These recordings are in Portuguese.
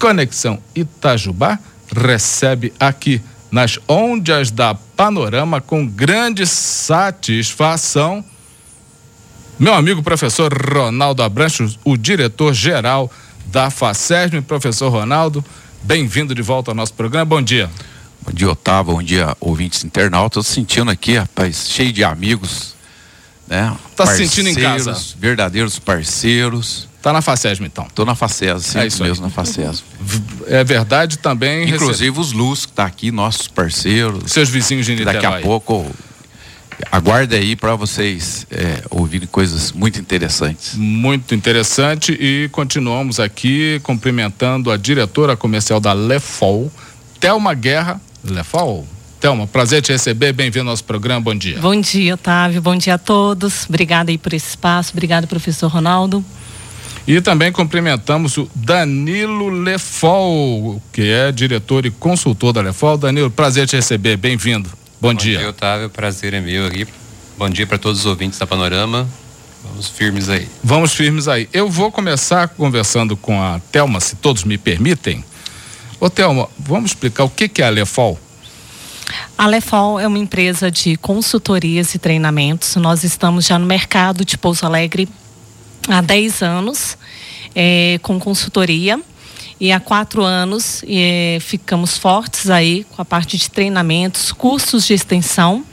Conexão Itajubá recebe aqui nas ondas da Panorama com grande satisfação meu amigo professor Ronaldo Abranches, o diretor-geral da FACESM. Professor Ronaldo, bem-vindo de volta ao nosso programa. Bom dia. Bom dia, Otávio. Bom dia, ouvintes internautas. Estou sentindo aqui, rapaz, cheio de amigos. Né? Tá se sentindo em casa? Verdadeiros parceiros. Tá na FACESM, então? Tô na FACESM, sim, é isso mesmo, aí. na FACESM. É verdade também. Inclusive recebe... os Luz, que tá aqui, nossos parceiros. Seus vizinhos de Niterói. Daqui a pouco aguarde aí para vocês é, ouvirem coisas muito interessantes. Muito interessante e continuamos aqui cumprimentando a diretora comercial da Lefol, Thelma Guerra. Lefol, Thelma, prazer te receber, bem-vindo ao nosso programa, bom dia. Bom dia, Otávio, bom dia a todos, obrigada aí por esse espaço, obrigado professor Ronaldo. E também cumprimentamos o Danilo Lefol, que é diretor e consultor da Lefol. Danilo, prazer te receber, bem-vindo. Bom, Bom dia. Bom dia, Otávio. Prazer é meu aqui. Bom dia para todos os ouvintes da Panorama. Vamos firmes aí. Vamos firmes aí. Eu vou começar conversando com a Telma, se todos me permitem. Ô Telma, vamos explicar o que, que é a Lefol? A Lefol é uma empresa de consultorias e treinamentos. Nós estamos já no mercado de Pouso Alegre há 10 anos, é, com consultoria e há quatro anos e, ficamos fortes aí com a parte de treinamentos, cursos de extensão.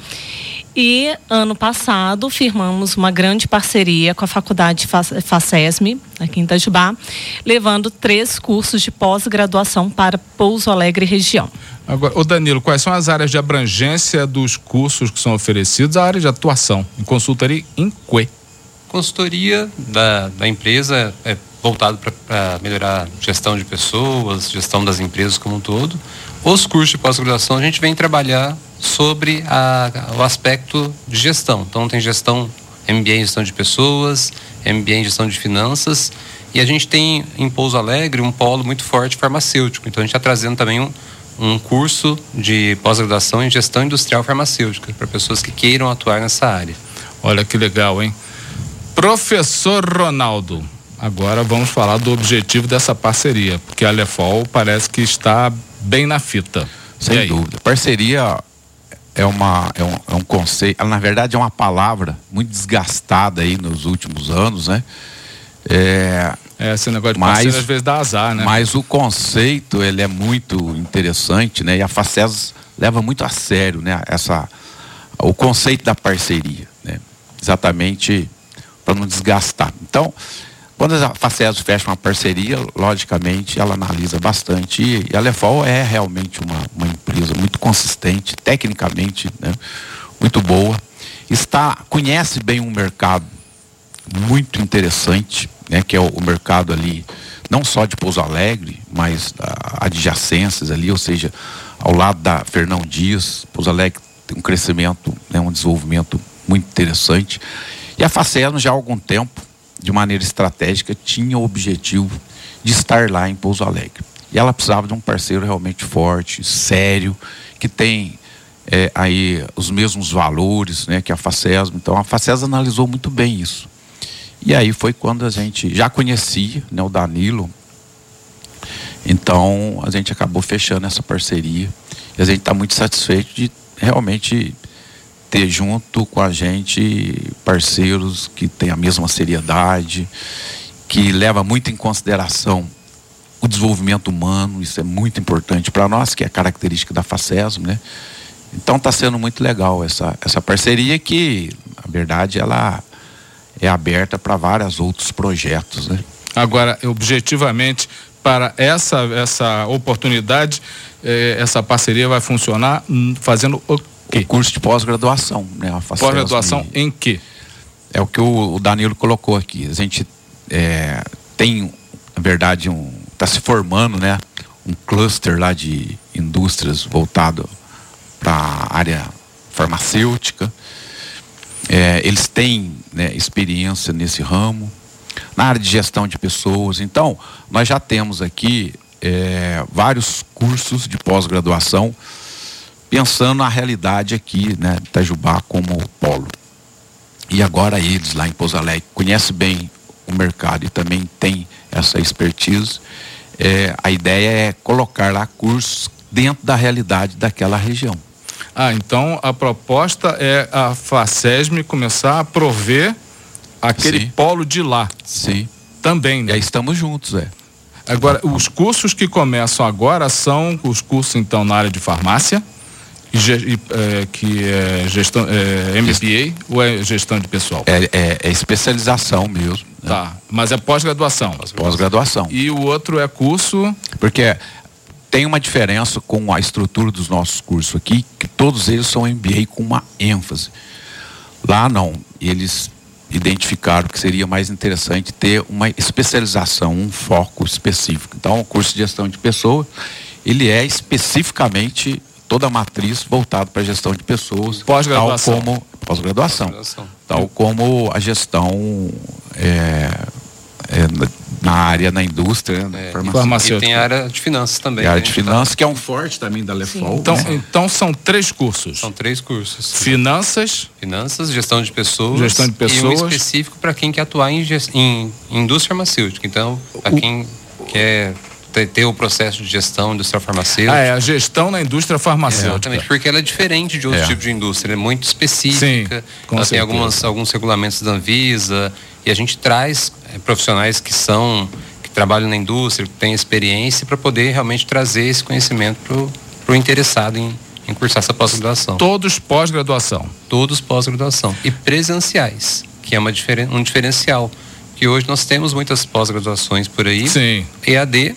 E ano passado firmamos uma grande parceria com a Faculdade FACESM, aqui em Itajubá, levando três cursos de pós-graduação para Pouso Alegre região. Agora, o Danilo, quais são as áreas de abrangência dos cursos que são oferecidos? A área de atuação em consultoria em que? Consultoria da, da empresa é voltado para melhorar gestão de pessoas, gestão das empresas como um todo. Os cursos de pós-graduação a gente vem trabalhar sobre a, o aspecto de gestão. Então tem gestão, MBA em gestão de pessoas, MBA em gestão de finanças e a gente tem em Pouso Alegre um polo muito forte farmacêutico. Então a gente está trazendo também um, um curso de pós-graduação em gestão industrial farmacêutica para pessoas que queiram atuar nessa área. Olha que legal, hein? Professor Ronaldo, Agora vamos falar do objetivo dessa parceria, porque a Lefol parece que está bem na fita. Sem dúvida. Parceria é, uma, é, um, é um conceito, na verdade é uma palavra muito desgastada aí nos últimos anos, né? É, é esse negócio de mas, às vezes dá azar, né? Mas o conceito, ele é muito interessante, né? E a Facesas leva muito a sério, né? Essa, o conceito da parceria, né? Exatamente para não desgastar. Então, quando a Faceso fecha uma parceria, logicamente ela analisa bastante e a Lefol é realmente uma, uma empresa muito consistente, tecnicamente né, muito boa, está conhece bem um mercado muito interessante, né, que é o, o mercado ali não só de Pouso Alegre, mas adjacências ali, ou seja, ao lado da Fernão Dias, Pouso Alegre tem um crescimento, né, um desenvolvimento muito interessante. E a Faceno já há algum tempo de maneira estratégica, tinha o objetivo de estar lá em Pouso Alegre. E ela precisava de um parceiro realmente forte, sério, que tem é, aí os mesmos valores né, que a Facesm. Então a Facesm analisou muito bem isso. E aí foi quando a gente já conhecia né, o Danilo. Então a gente acabou fechando essa parceria. E a gente está muito satisfeito de realmente ter junto com a gente parceiros que têm a mesma seriedade, que leva muito em consideração o desenvolvimento humano, isso é muito importante para nós, que é característica da FACESM, né? Então está sendo muito legal essa, essa parceria que, na verdade, ela é aberta para vários outros projetos, né? Agora, objetivamente, para essa, essa oportunidade, eh, essa parceria vai funcionar hum, fazendo o quê? O curso de pós-graduação, né? Pós-graduação em quê? É o que o Danilo colocou aqui. A gente é, tem, na verdade, um está se formando, né? Um cluster lá de indústrias voltado para a área farmacêutica. É, eles têm né, experiência nesse ramo, na área de gestão de pessoas. Então, nós já temos aqui é, vários cursos de pós-graduação pensando na realidade aqui, né, de Itajubá como polo. E agora eles lá em Pouso Alegre conhecem bem o mercado e também tem essa expertise. é, a ideia é colocar lá cursos dentro da realidade daquela região. Ah, então a proposta é a FACESM começar a prover aquele Sim. polo de lá Sim. também, E né? aí estamos juntos, é. Agora, os cursos que começam agora são os cursos, então, na área de farmácia, é, que é gestão, é, MBA ou é gestão de pessoal? É, é- é especialização mesmo. né? Tá, mas é pós-graduação. Pós-graduação. E o outro é curso. Porque tem uma diferença com a estrutura dos nossos cursos aqui, que todos eles são MBA com uma ênfase. Lá não, eles identificaram que seria mais interessante ter uma especialização, um foco específico. Então, o curso de gestão de pessoas, ele é especificamente toda a matriz voltado para a gestão de pessoas, Pós-graduação. tal como pós-graduação, Pós-graduação. tal como a gestão é, é, na- na área, na indústria, né, É, farmacêutica. E tem a área de finanças também. E a área né? de finanças, que é um forte também da Lefol. Então, né? então são três cursos: São três cursos. finanças, Finanças, gestão de pessoas. Gestão de E um pessoas. específico para quem quer atuar em, em, em indústria farmacêutica. Então, para quem quer ter, ter o processo de gestão industrial farmacêutica. ah, é a gestão na indústria farmacêutica. Exatamente, porque ela é diferente de outros É. tipos de indústria, ela é muito específica. Sim, ela certeza. tem algumas, alguns regulamentos da Anvisa e a gente traz eh, profissionais que são que trabalham na indústria, que têm experiência para poder realmente trazer esse conhecimento para o interessado em, em cursar essa pós-graduação. Todos pós-graduação. Todos pós-graduação e presenciais, que é uma diferen, um diferencial. Que hoje nós temos muitas pós-graduações por aí. Sim. EAD,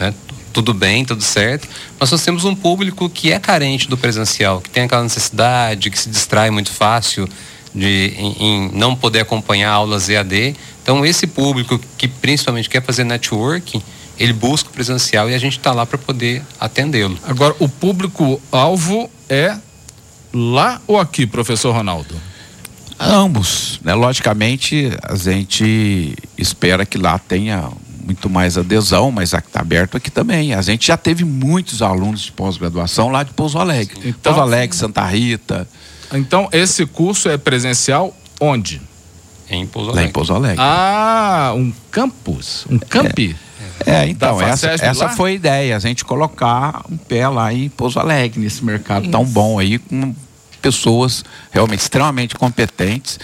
né? Tudo bem, tudo certo. Mas nós temos um público que é carente do presencial, que tem aquela necessidade, que se distrai muito fácil de, em, em não poder acompanhar aulas EAD. Então, esse público que principalmente quer fazer networking, ele busca o presencial e a gente está lá para poder atendê-lo. Agora, o público-alvo é lá ou aqui, professor Ronaldo? Ambos, né? Logicamente, a gente espera que lá tenha muito mais adesão, mas está aberto aqui também. A gente já teve muitos alunos de pós-graduação lá de Pouso Alegre. Então- Pouso Alegre, Santa Rita, Então, esse curso é presencial onde? Em Pouso lá em Alegre. Pouso Alegre. Ah, um campus, um campi. É, então, Da essa, essa foi a ideia, a gente colocar um pé lá em Pouso Alegre, nesse mercado tão bom aí, com pessoas realmente extremamente competentes.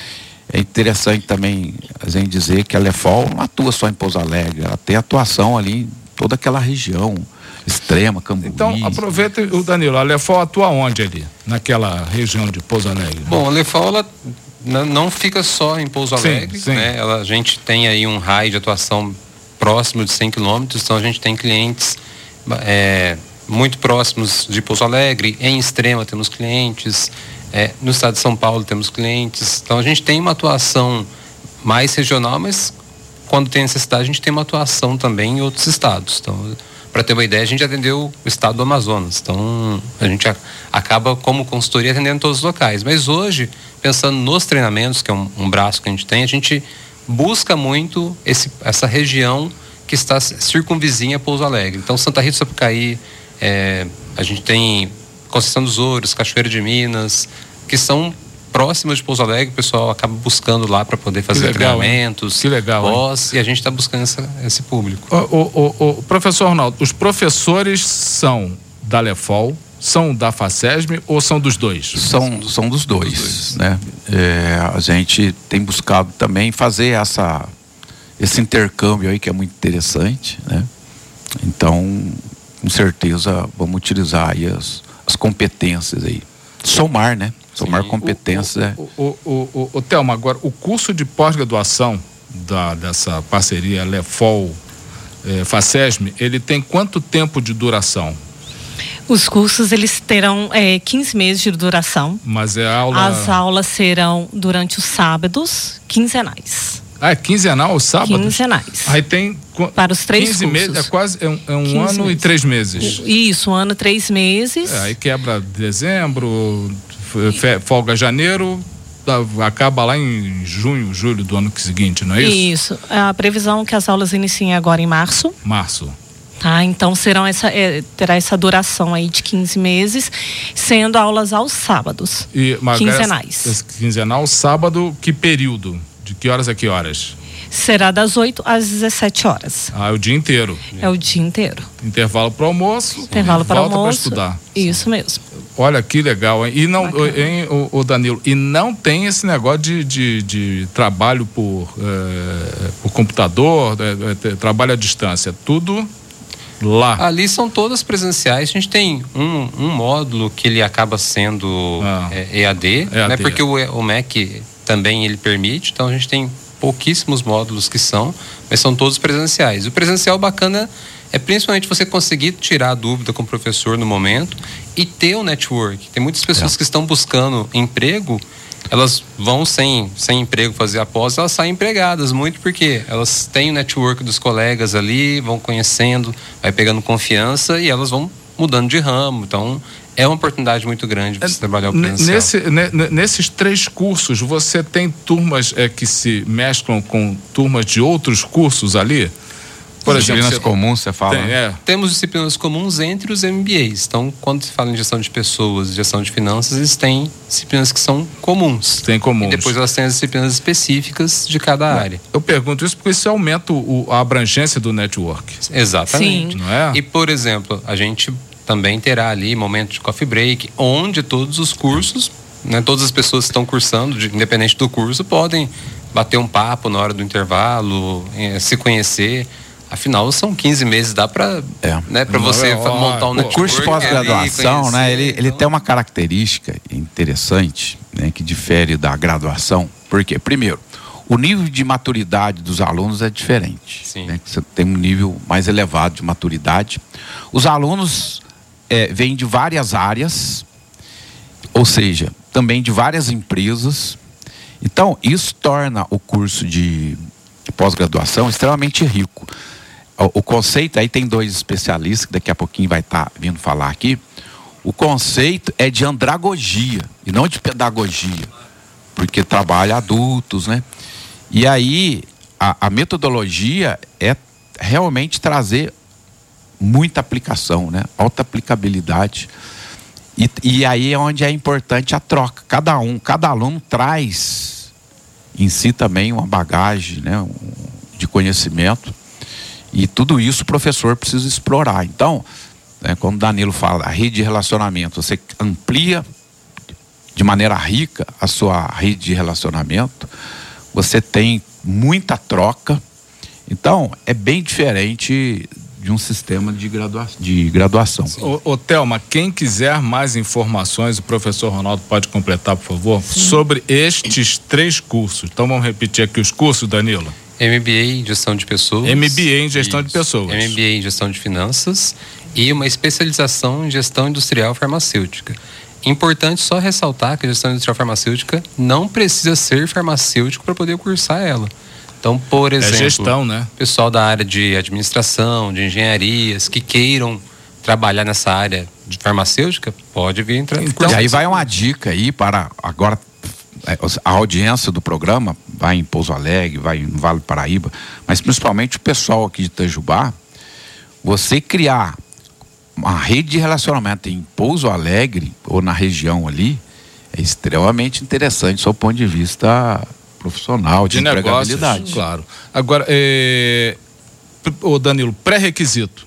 É interessante também a gente dizer que a Lefol não atua só em Pouso Alegre, ela tem atuação ali em toda aquela região extrema, Cambuí. Então, aproveita o Danilo. A Lefol atua onde ali? Naquela região de Pouso Alegre? Bom, a Lefol ela não fica só em Pouso Sim, Alegre, sim. né? Ela, a gente tem aí um raio de atuação próximo de 100 quilômetros, então a gente tem clientes é, muito próximos de Pouso Alegre, em Extrema temos clientes, é, no estado de São Paulo temos clientes, então a gente tem uma atuação mais regional, mas quando tem necessidade a gente tem uma atuação também em outros estados. Então, para ter uma ideia, a gente atendeu o estado do Amazonas. Então, a gente acaba como consultoria atendendo todos os locais. Mas hoje, pensando nos treinamentos, que é um, um braço que a gente tem, a gente busca muito esse, essa região que está circunvizinha a Pouso Alegre. Então, Santa Rita do Sapucaí, é, a gente tem Conceição dos Ouros, Cachoeira de Minas, que são próximas de Pouso Alegre, o pessoal acaba buscando lá para poder fazer legal, hein? treinamentos, Que legal, hein? pós, e a gente está buscando essa- esse público. O, o- o- o professor Ronaldo, os professores são da Lefol, são da FACESM ou são dos dois? São, são dos dois, né? É, a gente tem buscado também fazer essa, esse intercâmbio aí que é muito interessante, né? Então, com certeza, vamos utilizar aí as, as competências aí. Somar, né? Somar Sim. competências é... O, o, o, o, o Thelma, agora, o curso de pós-graduação da, dessa parceria Lefol eh, FACESM, ele tem quanto tempo de duração? Os cursos eles terão é, 15 meses de duração. Mas é aula. As aulas serão durante os sábados, quinzenais. Ah, é quinzenal os sábados? Quinzenais. Aí tem. Para os três 15 cursos. meses, é quase é um, é um 15 ano e meses. três meses. Isso, um ano, três meses. É, aí quebra dezembro, folga janeiro, tá, acaba lá em junho, julho do ano seguinte, não é isso? Isso. A previsão é que as aulas iniciem agora em março. Março. Tá, então serão essa, é, terá essa duração aí de 15 meses, sendo aulas aos sábados. E, mas Quinzenais. essa- esse quinzenal, sábado, que período? De que horas a que horas? Será das 8 às 17 horas. Ah, é o dia inteiro. É o dia inteiro. Intervalo para almoço. Intervalo para volta almoço. estudar. Isso mesmo. Olha que legal, hein? E não, Bacana. hein, o, o Danilo, e não tem esse negócio de, de, de trabalho por, eh, por computador, eh, eh, trabalho à distância, tudo lá. Ali são todas presenciais. A gente tem um, um módulo que ele acaba sendo Ah. é, EAD, né? EAD. Porque o, o MEC também ele permite. Então a gente tem pouquíssimos módulos que são, mas são todos presenciais. O presencial bacana é principalmente você conseguir tirar a dúvida com o professor no momento e ter o network. Tem muitas pessoas que estão buscando emprego, elas vão sem, sem emprego fazer a pós, elas saem empregadas, muito porque elas têm o network dos colegas ali, vão conhecendo, vai pegando confiança e elas vão mudando de ramo. Então, é uma oportunidade muito grande para você trabalhar o presencial. Nesse, ne- ne- nesses três cursos, você tem turmas eh, que se mesclam com turmas de outros cursos ali? Por exemplo, Disciplinas você comuns, você fala. tem, né? é, Temos disciplinas comuns entre os MBAs. Então, quando se fala em gestão de pessoas, gestão de finanças, eles têm disciplinas que são comuns. tem comuns. E depois elas têm as disciplinas específicas de cada área. Eu pergunto isso porque isso aumenta o- a abrangência do network. Exatamente. Sim. Não é? E, por exemplo, a gente também terá ali momento de coffee break, onde todos os cursos, né, todas as pessoas que estão cursando, de- independente do curso, podem bater um papo na hora do intervalo, eh, se conhecer. Afinal, são 15 meses, dá para É. né, pra você é, ó, montar um network. O curso de pós-graduação, né? Ele, conhecer, ele então- tem uma característica interessante, né? Que difere da graduação. Porque, primeiro, o nível de maturidade dos alunos é diferente. Sim. né? Você tem um nível mais elevado de maturidade. Os alunos eh, vêm de várias áreas, ou seja, também de várias empresas. Então, isso torna o curso de pós-graduação extremamente rico. O, o conceito, aí tem dois especialistas, que daqui a pouquinho vai estar vindo falar aqui. O conceito é de andragogia e não de pedagogia, porque trabalha adultos, né? E aí, a, a metodologia é realmente trazer muita aplicação, né? Alta aplicabilidade. E, e aí é onde é importante a troca. Cada um, cada aluno traz em si também uma bagagem né, um- de conhecimento. E tudo isso o professor precisa explorar. Então, né, quando Danilo fala a rede de relacionamento, você amplia de maneira rica a sua rede de relacionamento, você tem muita troca. Então, é bem diferente de um sistema de, gradua de graduação. Ô, ô Thelma, quem quiser mais informações, o professor Ronaldo pode completar, por favor, sobre estes três cursos. Então vamos repetir aqui os cursos, Danilo. MBA em gestão de pessoas. MBA em gestão de pessoas. MBA em gestão de finanças e uma especialização em gestão industrial farmacêutica. Importante só ressaltar que a gestão industrial farmacêutica não precisa ser farmacêutico para poder cursar ela. Então, por É exemplo, gestão, né? pessoal da área de administração, de engenharias, que queiram trabalhar nessa área de farmacêutica, pode vir entrar. Então, e aí vai uma dica aí para agora é, a audiência do programa vai em Pouso Alegre, vai no Vale do Paraíba, mas principalmente o pessoal aqui de Itajubá, você criar uma rede de relacionamento em Pouso Alegre ou na região ali é extremamente interessante, do seu ponto de vista profissional, de, De negócios, claro. Agora, é... o Danilo, pré-requisito.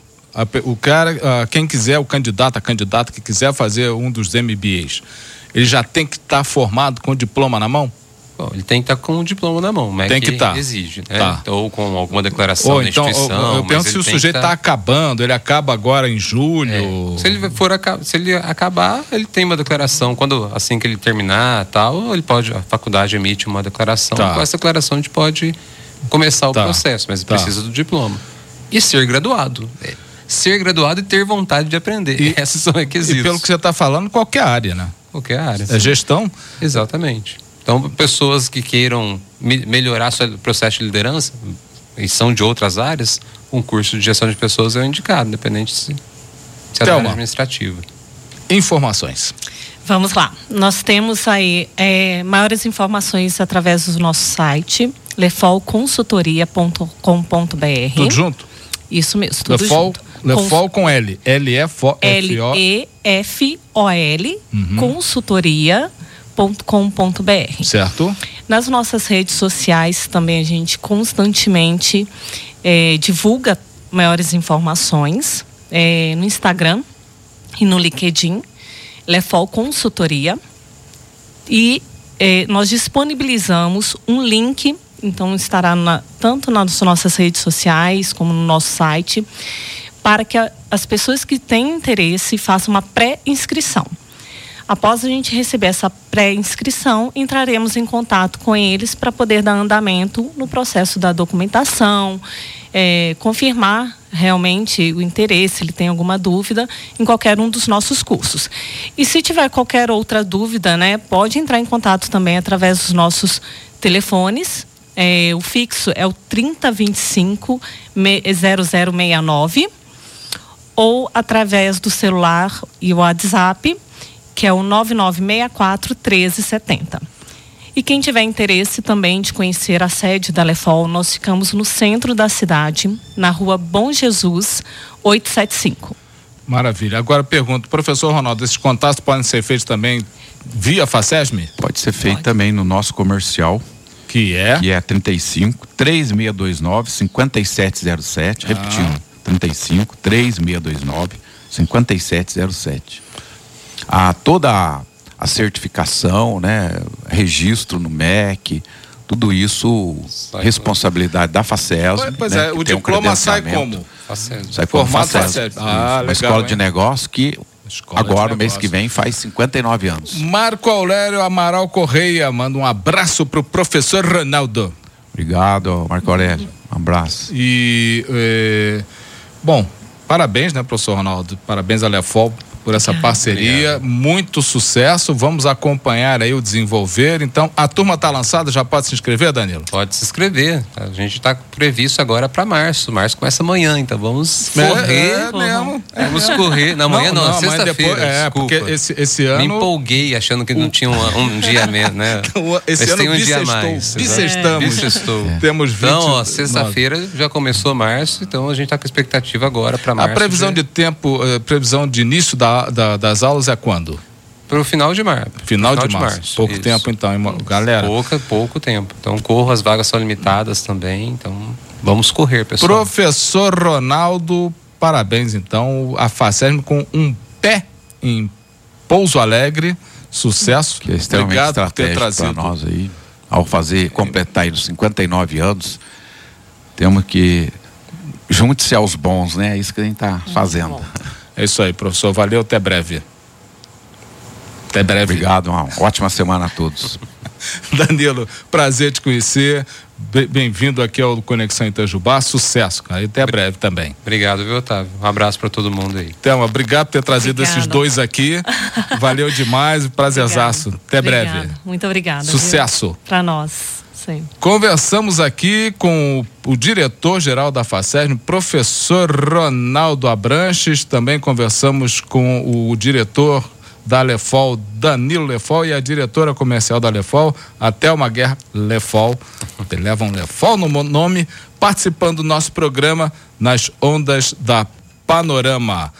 O cara, quem quiser, o candidato, a candidata que quiser fazer um dos MBAs, ele já tem que estar formado com diploma na mão? Bom, ele tem que estar com o diploma na mão, mas Tem que tá. exige, né? Tá. Ou com alguma declaração Ou então, instituição. eu, eu penso se o sujeito tá- está acabando, ele acaba agora em julho. É, Se ele for se ele acabar, ele tem uma declaração. Quando assim que ele terminar, tal, ele pode a faculdade emite uma declaração. Tá. Com essa declaração a gente pode começar o Tá. processo, mas Tá. precisa do diploma. E ser graduado. É, Ser graduado e ter vontade de aprender. E- Esses são requisitos. E pelo que você está falando, qualquer área, né? Qualquer área. É gestão? Exatamente. Então, pessoas que queiram me- melhorar seu processo de liderança e são de outras áreas, um curso de gestão de pessoas é o indicado, independente se, se é área administrativa. Informações. Vamos lá. Nós temos aí é, maiores informações através do nosso site, lefolconsultoria.com.br. Tudo junto? Isso mesmo, tudo Lefol, junto. Lefol com L. L-E-F-O. L-E-F-O-L, Uhum. consultoria.com.br. Certo? Nas nossas redes sociais também a gente constantemente é, divulga maiores informações é, no Instagram e no LinkedIn, Lefol Consultoria. E é, nós disponibilizamos um link, então estará na, tanto nas nossas redes sociais como no nosso site, para que a, as pessoas que têm interesse façam uma pré-inscrição. Após a gente receber essa pré-inscrição, entraremos em contato com eles para poder dar andamento no processo da documentação, é, confirmar realmente o interesse, ele tem alguma dúvida em qualquer um dos nossos cursos. E se tiver qualquer outra dúvida, né, pode entrar em contato também através dos nossos telefones. É, o fixo é o 3025 0069 ou através do celular e o WhatsApp que é o 9964 1370. E quem tiver interesse também de conhecer a sede da Lefol, nós ficamos no centro da cidade, na rua Bom Jesus, 875. Maravilha. Agora pergunto, professor Ronaldo, esses contatos podem ser feitos também via FACESM? Pode ser feito Pode. também no nosso comercial. Que é? Que é 35 3629 5707. Ah. Repetindo, 35 3629 5707 a toda a, certificação, né, registro no MEC, tudo isso sai responsabilidade da FACES. Pois né, é, o diploma um sai como? FACES. Sai como FACES. Ah, Uma escola hein? de negócio que Escola Agora, o mês que vem, faz 59 anos. Marco Aurélio Amaral Correia, manda um abraço para o professor Ronaldo. Obrigado, Marco Aurélio. Um abraço. E, eh, bom, parabéns, né, professor Ronaldo? Parabéns a Lefol por essa parceria. Obrigado. Muito sucesso. Vamos acompanhar aí o desenvolver. Então, a turma está lançada, já pode se inscrever, Danilo? Pode se inscrever. A gente está previsto agora para março. Março começa amanhã, então vamos é, correr. É, mesmo. Vamos correr. Na manhã não, não sexta-feira. É, porque esse, esse ano. Me empolguei achando que não tinha um, um dia menos, né? esse Mas ano tem um dia mais. Bissextamos. É. Temos 20. Então, ó, sexta-feira já começou março, então a gente está com expectativa agora para março. A previsão de tempo, eh, previsão de início da da, das aulas é quando? Para o final de março. Final, final de, de, março. março. Pouco Isso. tempo, então, galera. Pouca, pouco tempo. Então, corro, as vagas são limitadas também. Então, vamos correr, pessoal. Professor Ronaldo, parabéns, então. A FACESM com um pé em Pouso Alegre. Sucesso. Que é extremamente Obrigado por ter trazido. Para nós aí, ao fazer, completar aí os 59 anos, temos que junte-se aos bons, né? É isso que a gente está fazendo. É isso aí, professor. Valeu, até breve. Até breve. Obrigado, uma ótima semana a todos. Danilo, prazer te conhecer. Bem-vindo aqui ao Conexão Itajubá. Sucesso, cara. E até breve também. Obrigado, viu, Otávio? Um abraço para todo mundo aí. Thelma, obrigado por ter trazido obrigada. esses dois aqui. Valeu demais. Prazerzaço. Até obrigada. breve. Muito obrigada. Sucesso. Para nós. Conversamos aqui com o, o diretor-geral da FACESM, professor Ronaldo Abranches. Também conversamos com o diretor da Lefol, Danilo Lefol, e a diretora comercial da Lefol, a Thelma Guerra Lefol. Levam Lefol no nome, participando do nosso programa nas ondas da Panorama.